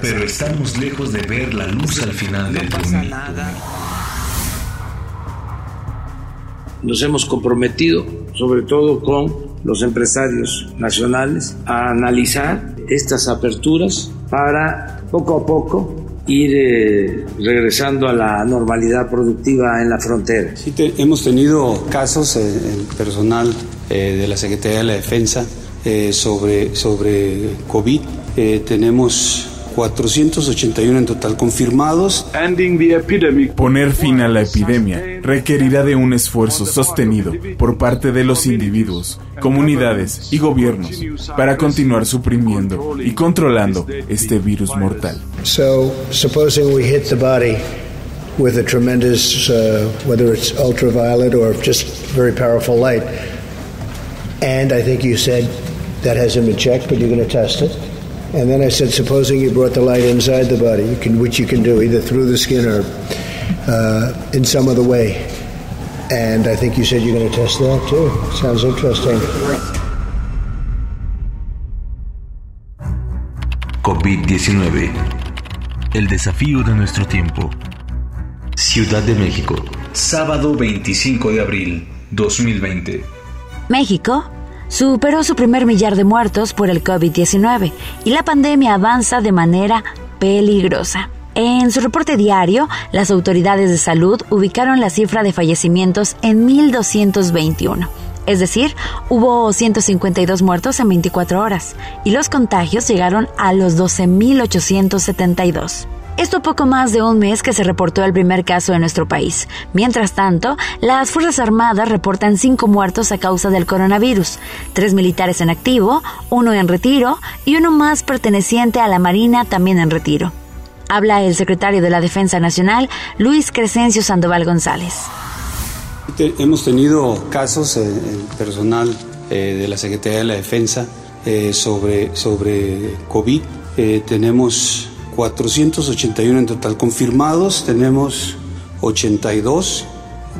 Pero estamos lejos de ver la luz al final del túnel. Nos hemos comprometido, sobre todo con los empresarios nacionales, a analizar estas aperturas para poco a poco ir eh, regresando a la normalidad productiva en la frontera. Sí, te- hemos tenido casos en el personal eh, de la Secretaría de la Defensa eh, sobre, sobre COVID. Eh, tenemos 481 en total confirmados. Poner fin a la epidemia requerirá de un esfuerzo sostenido por parte de los individuos, comunidades y gobiernos para continuar suprimiendo y controlando este virus mortal. So, supposing we hit the body with a tremendous, uh, whether it's ultraviolet or just very powerful light, and I think you said that hasn't been checked, but you're going to test it. And then I said, supposing you brought the light inside the body, you can, which you can do either through the skin or uh, in some other way. And I think you said you're going to test that too. Sounds interesting. COVID-19. El desafío de nuestro tiempo. Ciudad de México. Sábado 25 de abril 2020. México superó su primer millar de muertos por el COVID-19 y la pandemia avanza de manera peligrosa. En su reporte diario, las autoridades de salud ubicaron la cifra de fallecimientos en 1.221. Es decir, hubo 152 muertos en 24 horas y los contagios llegaron a los 12.872. Esto poco más de un mes que se reportó el primer caso en nuestro país. Mientras tanto, las Fuerzas Armadas reportan cinco muertos a causa del coronavirus, tres militares en activo, uno en retiro y uno más perteneciente a la Marina también en retiro. Habla el secretario de la Defensa Nacional, Luis Crescencio Sandoval González. Hemos tenido casos en el personal eh, de la Secretaría de la Defensa eh, sobre, sobre COVID. Eh, tenemos 481 en total confirmados, tenemos 82,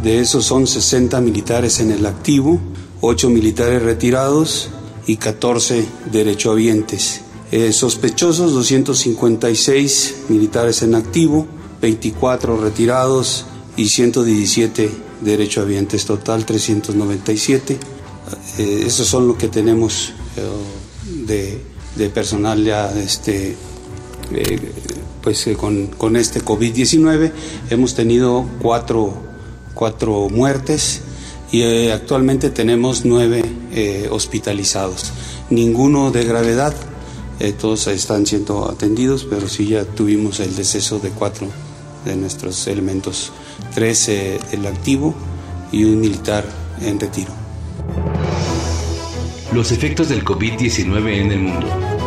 de esos son 60 militares en el activo, 8 militares retirados y 14 derechohabientes. Eh, sospechosos 256 militares en activo, 24 retirados y 117 derechohabientes, total 397. Eh, esos son lo que tenemos eh, de, de personal ya este, pues eh, con, con este COVID-19 hemos tenido cuatro, cuatro muertes y eh, actualmente tenemos nueve eh, hospitalizados. Ninguno de gravedad, todos están siendo atendidos, pero sí ya tuvimos el deceso de cuatro de nuestros elementos, tres el activo y un militar en retiro. Los efectos del COVID-19 en el mundo.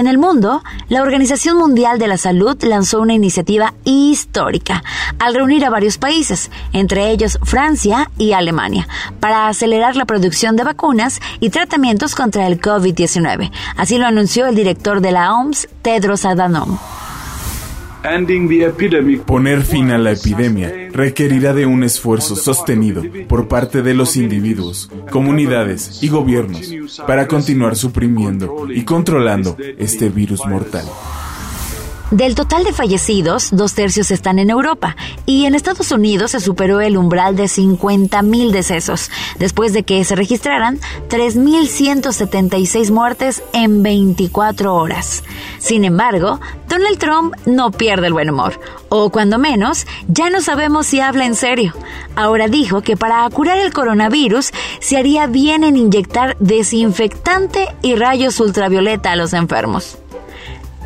En el mundo, la Organización Mundial de la Salud lanzó una iniciativa histórica al reunir a varios países, entre ellos Francia y Alemania, para acelerar la producción de vacunas y tratamientos contra el COVID-19. Así lo anunció el director de la OMS, Tedros Adhanom. Poner fin a la epidemia requerirá de un esfuerzo sostenido por parte de los individuos, comunidades y gobiernos para continuar suprimiendo y controlando este virus mortal. Del total de fallecidos, dos tercios están en Europa y en Estados Unidos se superó el umbral de 50.000 decesos, después de que se registraran 3.176 muertes en 24 horas. Sin embargo, Donald Trump no pierde el buen humor, o cuando menos, ya no sabemos si habla en serio. Ahora dijo que para curar el coronavirus se haría bien en inyectar desinfectante y rayos ultravioleta a los enfermos.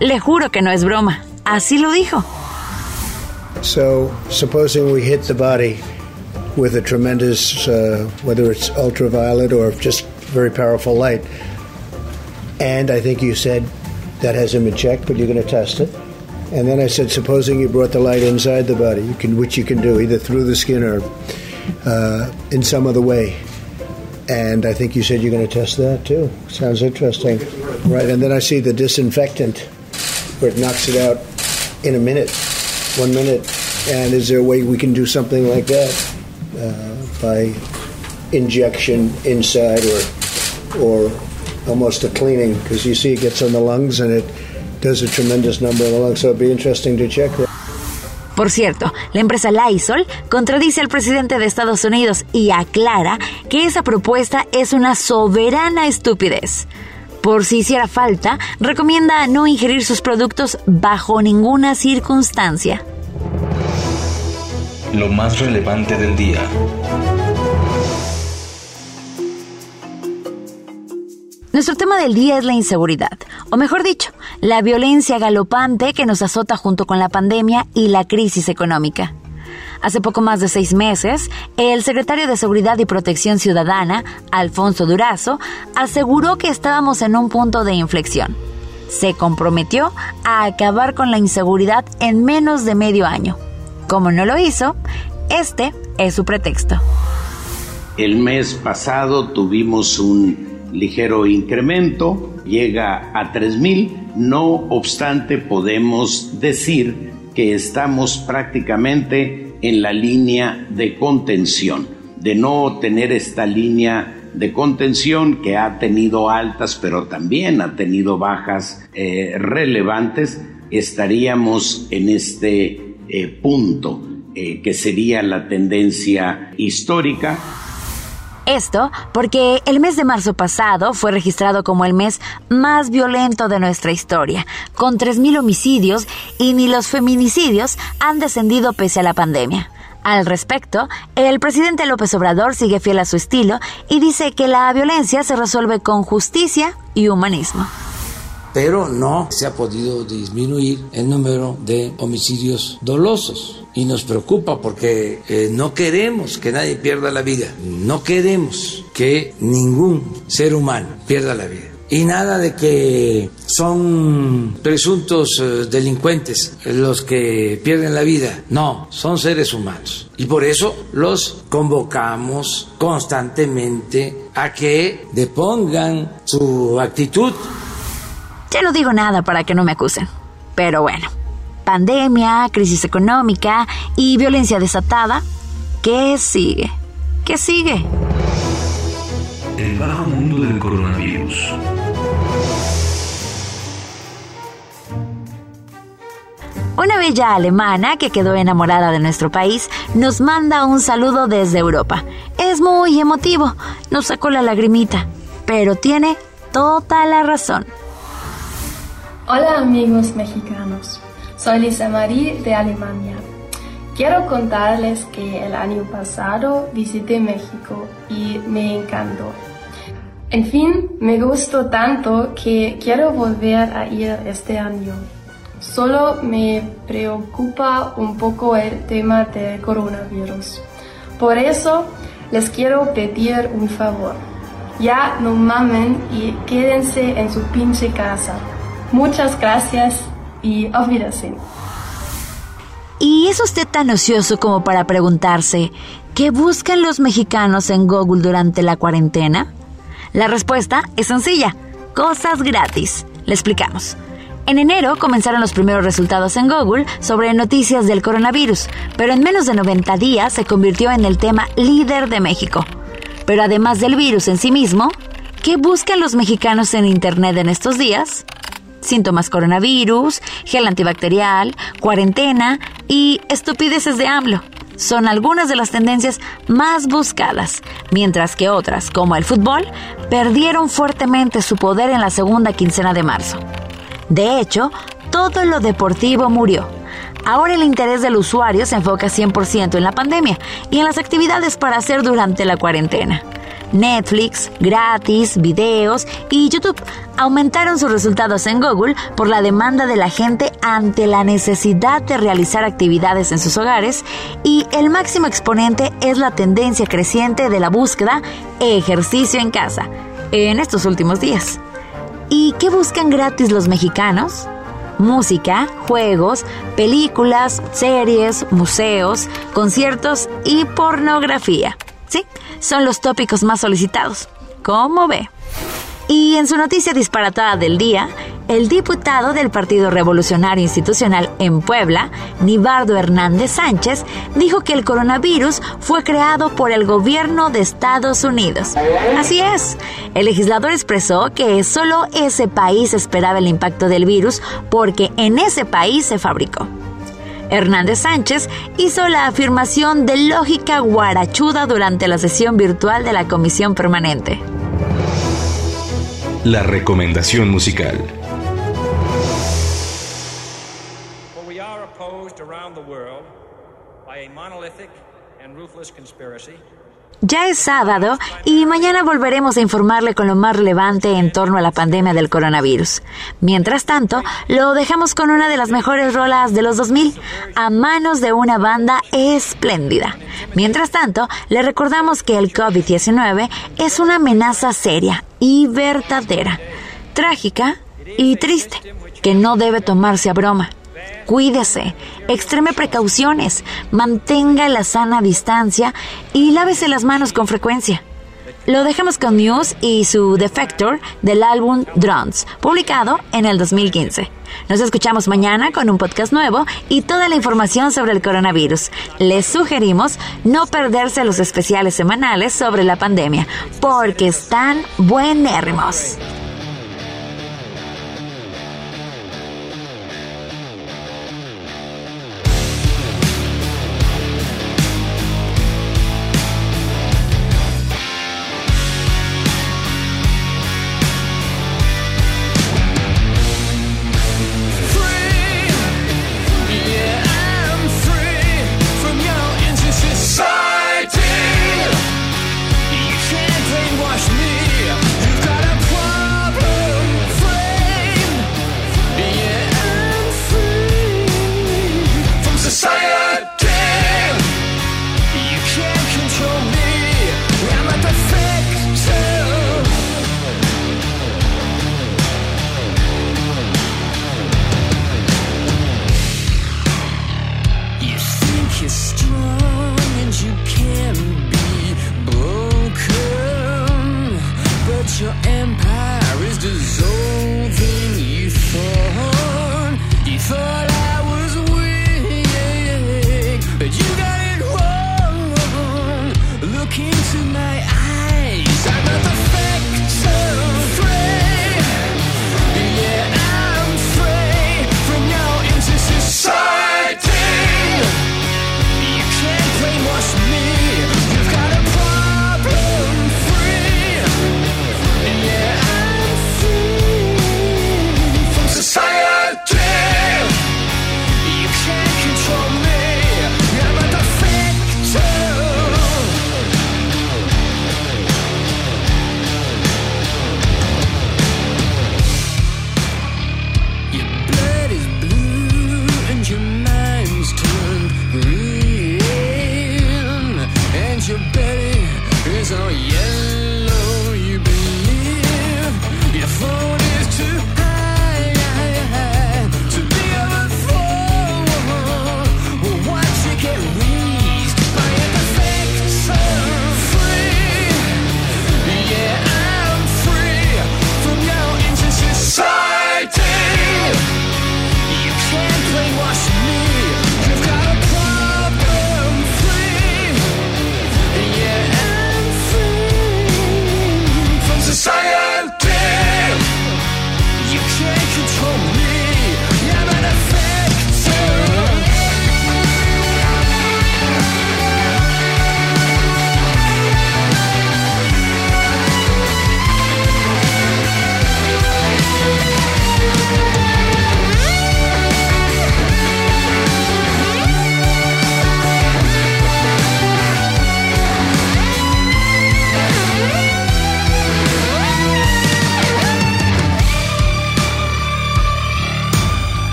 Le juro que no es broma. Así lo dijo. So, supposing we hit the body with a tremendous, uh, whether it's ultraviolet or just very powerful light, and I think you said that hasn't been checked, but you're going to test it. And then I said, supposing you brought the light inside the body, you can, which you can do either through the skin or uh, in some other way. And I think you said you're going to test that too. Sounds interesting. Right. And then I see the disinfectant where it knocks it out in a minute, one minute. And is there a way we can do something like that uh, by injection inside or, or almost a cleaning? Because you see it gets on the lungs and it does a tremendous number of the lungs. So it'd be interesting to check. Por cierto, la empresa Lysol contradice al presidente de Estados Unidos y aclara que esa propuesta es una soberana estupidez. Por si hiciera falta, recomienda no ingerir sus productos bajo ninguna circunstancia. Lo más relevante del día. Nuestro tema del día es la inseguridad, o mejor dicho, la violencia galopante que nos azota junto con la pandemia y la crisis económica. Hace poco más de seis meses, el secretario de Seguridad y Protección Ciudadana, Alfonso Durazo, aseguró que estábamos en un punto de inflexión. Se comprometió a acabar con la inseguridad en menos de medio año. Como no lo hizo, este es su pretexto. El mes pasado tuvimos un ligero incremento, llega a 3.000, no obstante podemos decir que estamos prácticamente en la línea de contención, de no tener esta línea de contención que ha tenido altas pero también ha tenido bajas eh, relevantes, estaríamos en este eh, punto eh, que sería la tendencia histórica esto porque el mes de marzo pasado fue registrado como el mes más violento de nuestra historia, con 3.000 homicidios y ni los feminicidios han descendido pese a la pandemia. Al respecto, el presidente López Obrador sigue fiel a su estilo y dice que la violencia se resuelve con justicia y humanismo pero no se ha podido disminuir el número de homicidios dolosos. Y nos preocupa porque eh, no queremos que nadie pierda la vida, no queremos que ningún ser humano pierda la vida. Y nada de que son presuntos eh, delincuentes los que pierden la vida. No, son seres humanos. Y por eso los convocamos constantemente a que depongan su actitud ya no digo nada para que no me acusen. Pero bueno, pandemia, crisis económica y violencia desatada. ¿Qué sigue? ¿Qué sigue? El bajo mundo del coronavirus. Una bella alemana que quedó enamorada de nuestro país nos manda un saludo desde Europa. Es muy emotivo, nos sacó la lagrimita, pero tiene toda la razón. Hola amigos mexicanos, soy Lisa Marie de Alemania. Quiero contarles que el año pasado visité México y me encantó. En fin, me gustó tanto que quiero volver a ir este año. Solo me preocupa un poco el tema del coronavirus. Por eso les quiero pedir un favor. Ya no mamen y quédense en su pinche casa. Muchas gracias y auf. ¿Y es usted tan ocioso como para preguntarse qué buscan los mexicanos en Google durante la cuarentena? La respuesta es sencilla, cosas gratis. Le explicamos. En enero comenzaron los primeros resultados en Google sobre noticias del coronavirus, pero en menos de 90 días se convirtió en el tema líder de México. Pero además del virus en sí mismo, ¿qué buscan los mexicanos en Internet en estos días? Síntomas coronavirus, gel antibacterial, cuarentena y estupideces de AMLO. Son algunas de las tendencias más buscadas, mientras que otras, como el fútbol, perdieron fuertemente su poder en la segunda quincena de marzo. De hecho, todo lo deportivo murió. Ahora el interés del usuario se enfoca 100% en la pandemia y en las actividades para hacer durante la cuarentena. Netflix, gratis, videos y YouTube aumentaron sus resultados en Google por la demanda de la gente ante la necesidad de realizar actividades en sus hogares y el máximo exponente es la tendencia creciente de la búsqueda ejercicio en casa en estos últimos días. ¿Y qué buscan gratis los mexicanos? Música, juegos, películas, series, museos, conciertos y pornografía. Sí, son los tópicos más solicitados. ¿Cómo ve? Y en su noticia disparatada del día, el diputado del Partido Revolucionario Institucional en Puebla, Nibardo Hernández Sánchez, dijo que el coronavirus fue creado por el gobierno de Estados Unidos. Así es, el legislador expresó que solo ese país esperaba el impacto del virus porque en ese país se fabricó. Hernández Sánchez hizo la afirmación de lógica guarachuda durante la sesión virtual de la Comisión Permanente. La recomendación musical. Ya es sábado y mañana volveremos a informarle con lo más relevante en torno a la pandemia del coronavirus. Mientras tanto, lo dejamos con una de las mejores rolas de los 2000, a manos de una banda espléndida. Mientras tanto, le recordamos que el COVID-19 es una amenaza seria y verdadera, trágica y triste, que no debe tomarse a broma. Cuídese, extreme precauciones, mantenga la sana distancia y lávese las manos con frecuencia. Lo dejamos con Muse y su Defector del álbum Drones, publicado en el 2015. Nos escuchamos mañana con un podcast nuevo y toda la información sobre el coronavirus. Les sugerimos no perderse los especiales semanales sobre la pandemia, porque están buenérrimos.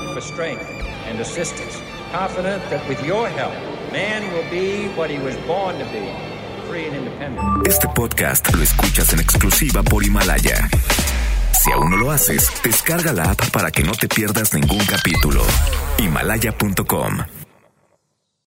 Look for strength and assistance, confident that with your help, man will be what he was born to be, free and independent. Este podcast lo escuchas en exclusiva por Himalaya. Si aún no lo haces, descarga la app para que no te pierdas ningún capítulo. Himalaya.com